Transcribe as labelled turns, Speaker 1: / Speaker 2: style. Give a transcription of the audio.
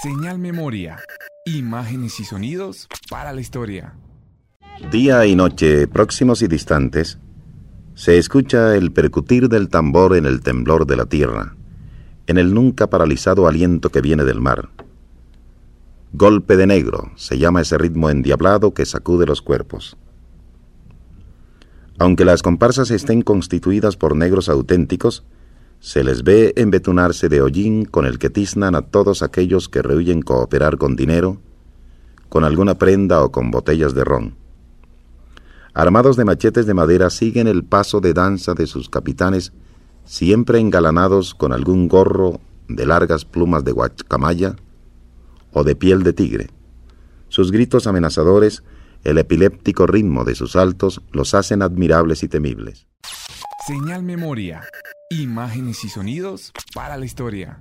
Speaker 1: Señal Memoria. Imágenes y sonidos para la historia.
Speaker 2: Día y noche, próximos y distantes, se escucha el percutir del tambor en el temblor de la tierra, en el nunca paralizado aliento que viene del mar. Golpe de negro se llama ese ritmo endiablado que sacude los cuerpos. Aunque las comparsas estén constituidas por negros auténticos, se les ve embetunarse de hollín con el que tiznan a todos aquellos que rehuyen cooperar con dinero, con alguna prenda o con botellas de ron. Armados de machetes de madera siguen el paso de danza de sus capitanes, siempre engalanados con algún gorro de largas plumas de guacamaya o de piel de tigre. Sus gritos amenazadores, el epiléptico ritmo de sus saltos los hacen admirables y temibles.
Speaker 1: Señal Memoria. Imágenes y sonidos para la historia.